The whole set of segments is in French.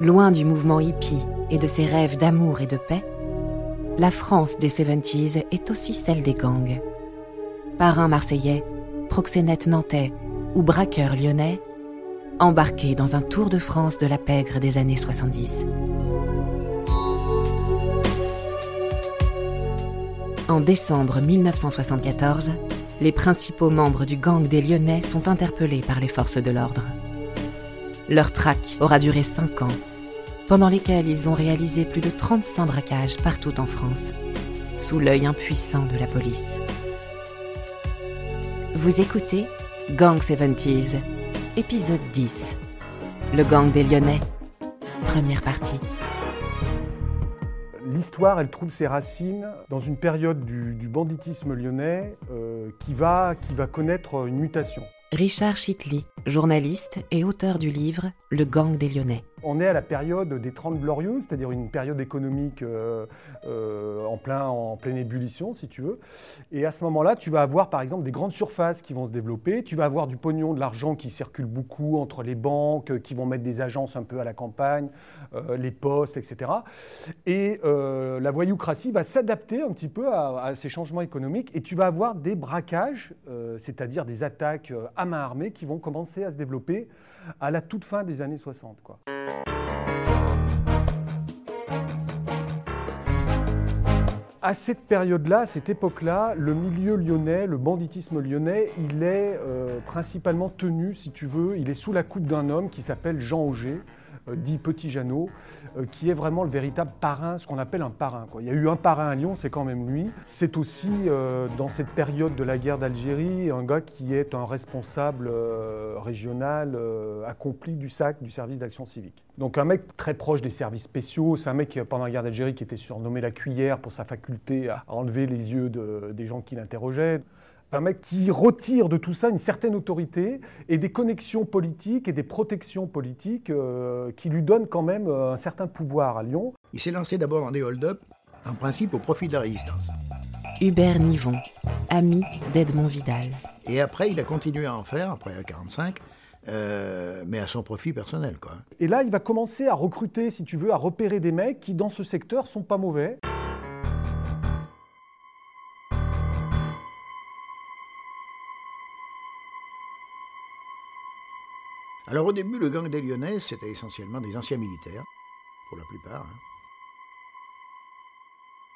Loin du mouvement hippie et de ses rêves d'amour et de paix, la France des 70s est aussi celle des gangs. Parrains marseillais, proxénètes nantais ou braqueurs lyonnais, embarqués dans un tour de France de la pègre des années 70. En décembre 1974, les principaux membres du gang des Lyonnais sont interpellés par les forces de l'ordre. Leur traque aura duré cinq ans, pendant lesquels ils ont réalisé plus de 35 braquages partout en France, sous l'œil impuissant de la police. Vous écoutez Gang 70s, épisode 10. Le gang des Lyonnais, première partie l'histoire, elle trouve ses racines dans une période du, banditisme lyonnais euh, qui, va, qui va connaître une mutation. Richard Chitley, journaliste et auteur du livre Le gang des Lyonnais. On est à la période des Trente Glorieuses, c'est-à-dire une période économique euh, euh, en, plein, en pleine ébullition, si tu veux. Et à ce moment-là, tu vas avoir par exemple des grandes surfaces qui vont se développer, tu vas avoir du pognon, de l'argent qui circule beaucoup entre les banques, qui vont mettre des agences un peu à la campagne, euh, les postes, etc. Et la voyoucratie va s'adapter un petit peu à, à, ces changements économiques et tu vas avoir des braquages, c'est-à-dire des attaques à main armée qui vont commencer à se développer à la toute fin des années 60. Quoi. À cette période-là, à cette époque-là, le milieu lyonnais, le banditisme lyonnais, il est euh, principalement tenu, si tu veux, il est sous la coupe d'un homme qui s'appelle Jean Auger, dit Petit Jeannot, euh, qui est vraiment le véritable parrain, ce qu'on appelle un parrain. Il y a eu un parrain à Lyon, c'est quand même lui. C'est aussi, euh, dans cette période de la guerre d'Algérie, un gars qui est un responsable régional accompli du SAC, du service d'action civique. Donc un mec très proche des services spéciaux, c'est un mec pendant la guerre d'Algérie qui était surnommé la cuillère pour sa faculté à enlever les yeux des gens qui l'interrogeaient un mec qui retire de tout ça une certaine autorité et des connexions politiques et des protections politiques euh, qui lui donnent quand même euh, un certain pouvoir à Lyon. Il s'est lancé d'abord dans des hold-up, en principe au profit de la résistance. Hubert Nivon, ami d'Edmond Vidal. Et après, il a continué à en faire, après à 45, euh, mais à son profit personnel. Quoi. Et là, il va commencer à recruter, si tu veux, à repérer des mecs qui, dans ce secteur, sont pas mauvais. Alors au début, le gang des Lyonnais, c'était essentiellement des anciens militaires, pour la plupart. Hein.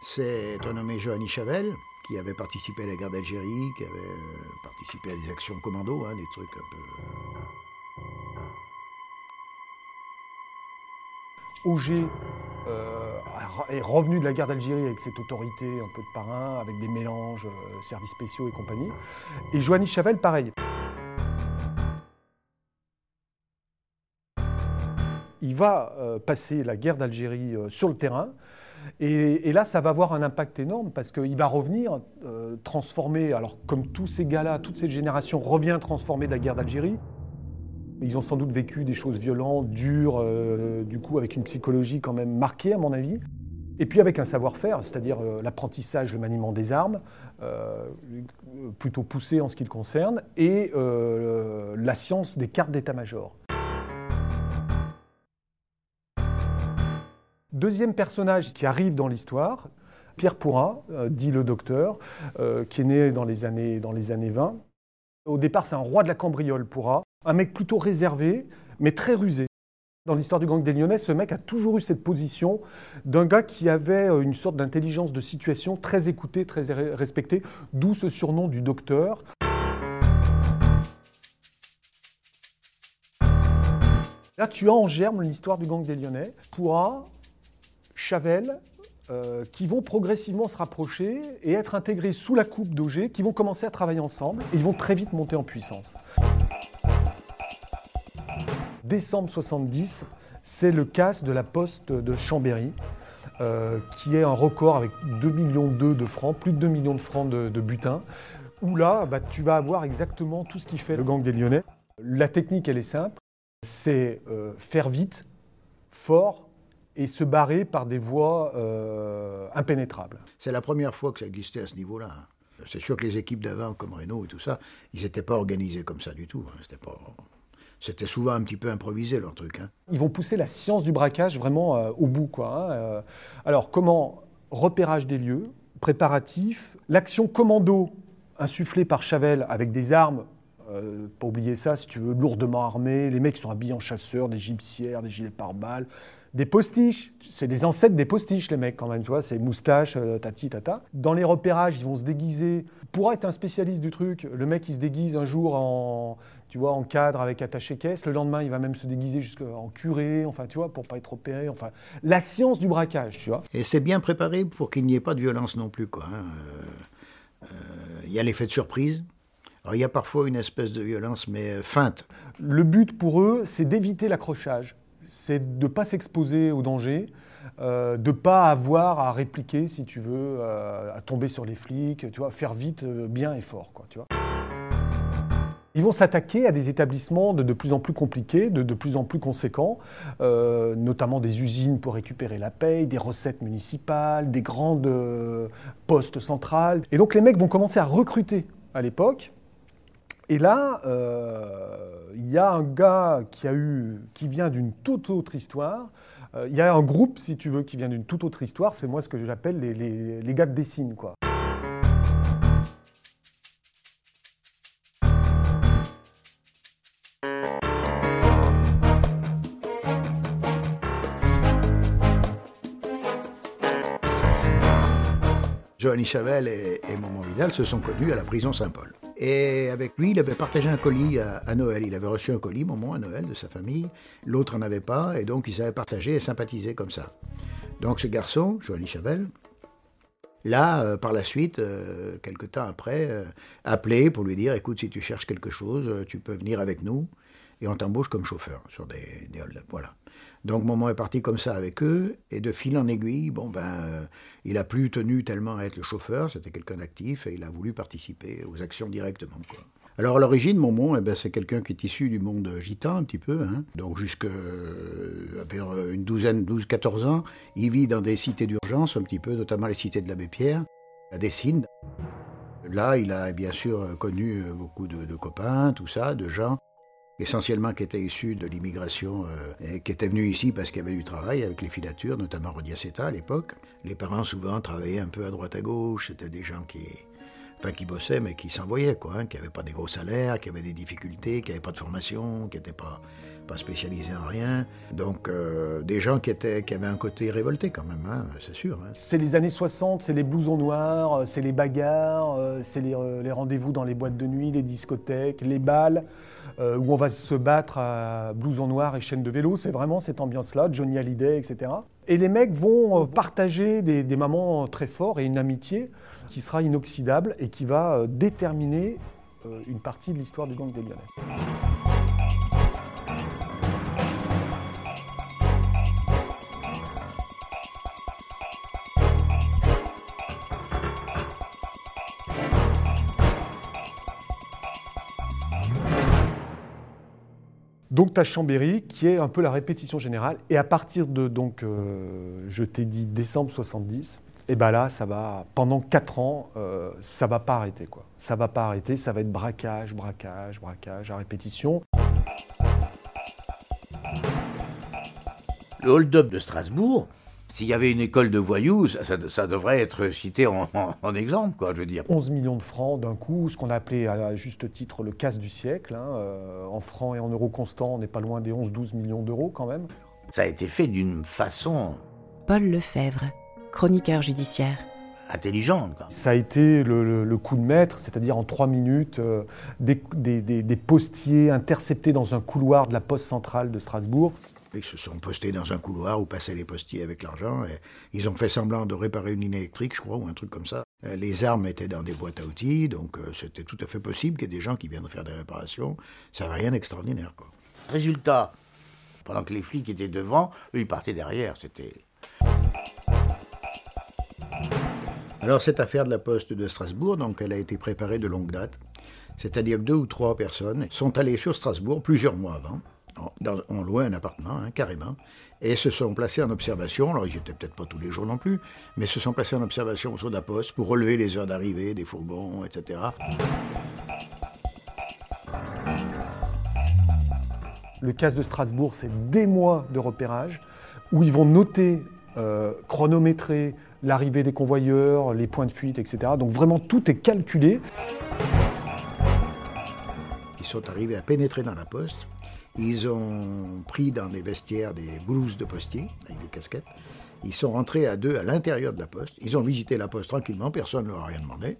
C'est un nommé Johanny Chavel, qui avait participé à la guerre d'Algérie, qui avait euh, participé à des actions commando, hein, des trucs un peu... Euh. Auger euh, est revenu de la guerre d'Algérie avec cette autorité un peu de parrain, avec des mélanges, services spéciaux et compagnie. Et Johanny Chavel, pareil. Va euh, passer la guerre d'Algérie euh, sur le terrain. Et, là, ça va avoir un impact énorme parce qu'il va revenir euh, transformé, alors comme tous ces gars-là, toute cette génération revient transformée de la guerre d'Algérie. Ils ont sans doute vécu des choses violentes, dures, du coup avec une psychologie quand même marquée à mon avis. Et puis avec un savoir-faire, c'est-à-dire l'apprentissage, le maniement des armes, plutôt poussé en ce qui le concerne, et la science des cartes d'état-major. Deuxième personnage qui arrive dans l'histoire, Pierre Pourrat, euh, dit le docteur, euh, qui est né dans les, années, dans les années 20. Au départ, c'est un roi de la cambriole, Pourrat, un mec plutôt réservé, mais très rusé. Dans l'histoire du gang des Lyonnais, ce mec a toujours eu cette position d'un gars qui avait euh, une sorte d'intelligence de situation très écoutée, très respectée, d'où ce surnom du docteur. Là, tu as en germe l'histoire du gang des Lyonnais. Pourra Chavel, euh, qui vont progressivement se rapprocher et être intégrés sous la coupe d'Auger, qui vont commencer à travailler ensemble et ils vont très vite monter en puissance. Décembre 70, c'est le casse de la poste de Chambéry, euh, qui est un record avec 2 millions de francs, plus de 2 millions de francs de, butin, où là, bah, tu vas avoir exactement tout ce qui fait le gang des Lyonnais. La technique, elle est simple, c'est euh, faire vite, fort, et se barrer par des voies euh, impénétrables. C'est la première fois que ça existait à ce niveau-là. Hein. C'est sûr que les équipes d'avant, comme Renault et tout ça, ils n'étaient pas organisés comme ça du tout. Hein. C'était pas... C'était souvent un petit peu improvisé leur truc. Hein. Ils vont pousser la science du braquage vraiment euh, au bout. Quoi, hein, euh. alors comment Repérage des lieux, préparatif, l'action commando insufflée par Chavel avec des armes euh, pas oublier ça, si tu veux, lourdement armés. Les mecs sont habillés en chasseurs, des gypsières, des gilets pare-balles, des postiches. C'est les ancêtres des postiches, les mecs, quand même, tu vois. C'est moustache, euh, tati, tata. Dans les repérages, ils vont se déguiser. Pour être un spécialiste du truc, le mec, il se déguise un jour en, tu vois, en cadre avec attaché caisse. Le lendemain, il va même se déguiser jusqu'en curé, enfin, tu vois, pour pas être opéré. Enfin, la science du braquage, tu vois. Et c'est bien préparé pour qu'il n'y ait pas de violence non plus, quoi. Hein. Euh, il y a l'effet de surprise. Alors, il y a parfois une espèce de violence, mais feinte. Le but pour eux, c'est d'éviter l'accrochage c'est de ne pas s'exposer au danger, euh, de ne pas avoir à répliquer, si tu veux, euh, à tomber sur les flics, tu vois, faire vite, euh, bien et fort. Quoi, tu vois. Ils vont s'attaquer à des établissements de, plus en plus compliqués, de, de plus en plus conséquents, notamment des usines pour récupérer la paye, des recettes municipales, des grandes postes centrales. Et donc les mecs vont commencer à recruter à l'époque et là, euh, il y a un gars qui, a eu, qui vient d'une toute autre histoire. Euh, il y a un groupe, si tu veux, qui vient d'une toute autre histoire. C'est moi ce que j'appelle les, les, les, gars de Dessine, quoi. Johnny Chavel et, et Maman Vidal se sont connus à la prison Saint-Paul. Et avec lui, il avait partagé un colis à, Noël. Il avait reçu un colis, moment à Noël, de sa famille. L'autre n'en avait pas, et donc ils avaient partagé et sympathisé comme ça. Donc ce garçon, Joanie Chavel, là, euh, par la suite, euh, quelque temps après, euh, appelé pour lui dire, écoute, si tu cherches quelque chose, tu peux venir avec nous, et on t'embauche comme chauffeur sur des, des Voilà. Donc Moment est parti comme ça avec eux, et de fil en aiguille, bon ben, euh, il a plus tenu tellement à être le chauffeur, c'était quelqu'un d'actif, et il a voulu participer aux actions directement. Alors à l'origine, Momon, eh ben, c'est quelqu'un qui est issu du monde gitan un petit peu, hein. donc jusqu'à euh, une douzaine, 12-14 ans, il vit dans des cités d'urgence un petit peu, notamment les cités de l'abbé Pierre, à Dessines. Là, il a bien sûr connu beaucoup de, de copains, tout ça, de gens essentiellement qui étaient issus de l'immigration euh, et qui étaient venus ici parce qu'il y avait du travail avec les filatures, notamment Rodiaceta à l'époque. Les parents souvent travaillaient un peu à droite à gauche, c'était des gens qui, enfin qui bossaient mais qui s'envoyaient quoi, hein, qui n'avaient pas des gros salaires, qui avaient des difficultés, qui n'avaient pas de formation, qui n'étaient pas pas spécialisés en rien. Donc euh, des gens qui, étaient, qui avaient un côté révolté quand même, hein, c'est sûr. Hein. C'est les années 60, c'est les blousons noirs, euh, c'est les bagarres, c'est les, rendez-vous dans les boîtes de nuit, les discothèques, les balles. Euh, où on va se battre à blouson noir et chaîne de vélo. C'est vraiment cette ambiance-là, Johnny Hallyday, etc. Et les mecs vont euh, partager des, des moments très forts et une amitié qui sera inoxydable et qui va euh, déterminer une partie de l'histoire du gang des Lyonnais. Donc tu as Chambéry qui est un peu la répétition générale. Et à partir de, donc, euh, je t'ai dit décembre 70, et bien là, ça va, pendant 4 ans, euh, ça va pas arrêter. Quoi. Ça va pas arrêter, ça va être braquage, braquage, braquage à répétition. Le hold-up de Strasbourg, s'il y avait une école de voyous, ça, devrait être cité en, exemple, quoi, je veux dire. 11 millions de francs d'un coup, ce qu'on a appelé à juste titre le casse du siècle. Hein, euh, en francs et en euros constants, on n'est pas loin des 11-12 millions d'euros quand même. Ça a été fait d'une façon... Paul Lefebvre, chroniqueur judiciaire. Intelligente. Quoi. Ça a été le, coup de maître, c'est-à-dire en trois minutes, euh, des, des postiers interceptés dans un couloir de la poste centrale de Strasbourg. Ils se sont postés dans un couloir où passaient les postiers avec l'argent. Ils ont fait semblant de réparer une ligne électrique, je crois, ou un truc comme ça. Euh, les armes étaient dans des boîtes à outils, donc euh, c'était tout à fait possible qu'il y ait des gens qui viennent faire des réparations. Ça n'avait rien d'extraordinaire. Résultat, pendant que les flics étaient devant, eux, ils partaient derrière. C'était. Alors cette affaire de la poste de Strasbourg, donc elle a été préparée de longue date. C'est-à-dire que deux ou trois personnes sont allées sur Strasbourg plusieurs mois avant on louait un appartement, hein, carrément, et se sont placés en observation. Alors, ils n'étaient peut-être pas tous les jours non plus, mais se sont placés en observation autour de la poste pour relever les heures d'arrivée des fourgons, etc. Le casse de Strasbourg, c'est des mois de repérage où ils vont noter, euh, chronométrer l'arrivée des convoyeurs, les points de fuite, etc. Donc vraiment tout est calculé. Ils sont arrivés à pénétrer dans la poste. Ils ont pris dans les vestiaires des blouses de postiers avec des casquettes. Ils sont rentrés à deux à l'intérieur de la poste. Ils ont visité la poste tranquillement, personne ne leur a rien demandé.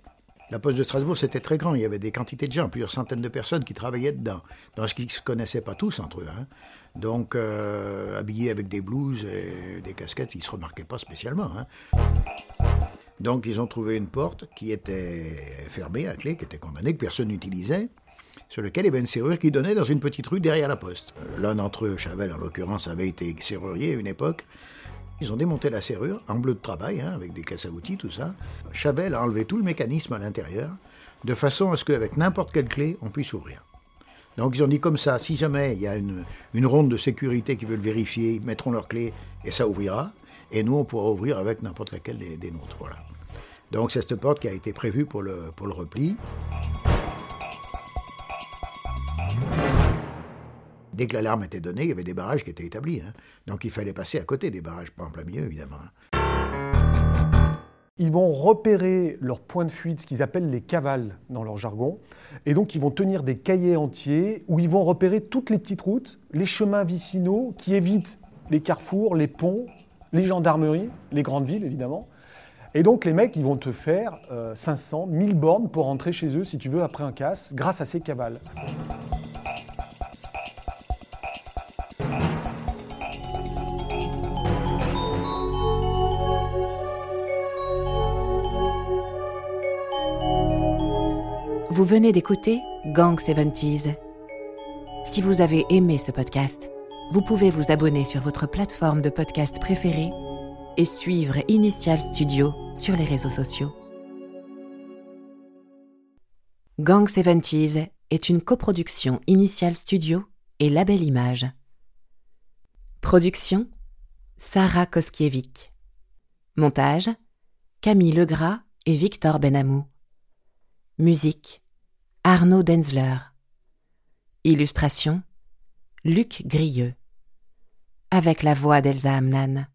La poste de Strasbourg, c'était très grand. Il y avait des quantités de gens, plusieurs centaines de personnes qui travaillaient dedans. Dans ce qui ne se connaissaient pas tous entre eux. Hein. Donc, euh, habillés avec des blouses et des casquettes, ils ne se remarquaient pas spécialement. Hein. Donc, ils ont trouvé une porte qui était fermée à clé, qui était condamnée, que personne n'utilisait sur lequel il y avait une serrure qui donnait dans une petite rue derrière la poste. L'un d'entre eux, Chavel en l'occurrence, avait été serrurier à une époque. Ils ont démonté la serrure en bleu de travail, hein, avec des caisses à outils, tout ça. Chavel a enlevé tout le mécanisme à l'intérieur, de façon à ce qu'avec n'importe quelle clé, on puisse ouvrir. Donc ils ont dit comme ça, si jamais il y a une, ronde de sécurité qui veut le vérifier, ils mettront leur clé et ça ouvrira. Et nous, on pourra ouvrir avec n'importe laquelle des, nôtres. Voilà. Donc c'est cette porte qui a été prévue pour pour le repli. Dès que l'alarme était donnée, il y avait des barrages qui étaient établis. Hein. Donc il fallait passer à côté des barrages, pas en plein milieu évidemment. Ils vont repérer leurs points de fuite, ce qu'ils appellent les cavales dans leur jargon. Et donc ils vont tenir des cahiers entiers où ils vont repérer toutes les petites routes, les chemins vicinaux qui évitent les carrefours, les ponts, les gendarmeries, les grandes villes évidemment. Et donc les mecs, ils vont te faire 500, euh, 1000 bornes pour rentrer chez eux, si tu veux, après un casse, grâce à ces cavales. Vous venez d'écouter Gang 70s. Si vous avez aimé ce podcast, vous pouvez vous abonner sur votre plateforme de podcast préférée et suivre Initial Studio sur les réseaux sociaux. Gang 70s est une coproduction Initial Studio et Label Image. Production Sarah Koskiewicz. Montage Camille Legras et Victor Benamou. Musique Arnaud Denzler. Illustration Luc Grieux. Avec la voix d'Elsa Amnan.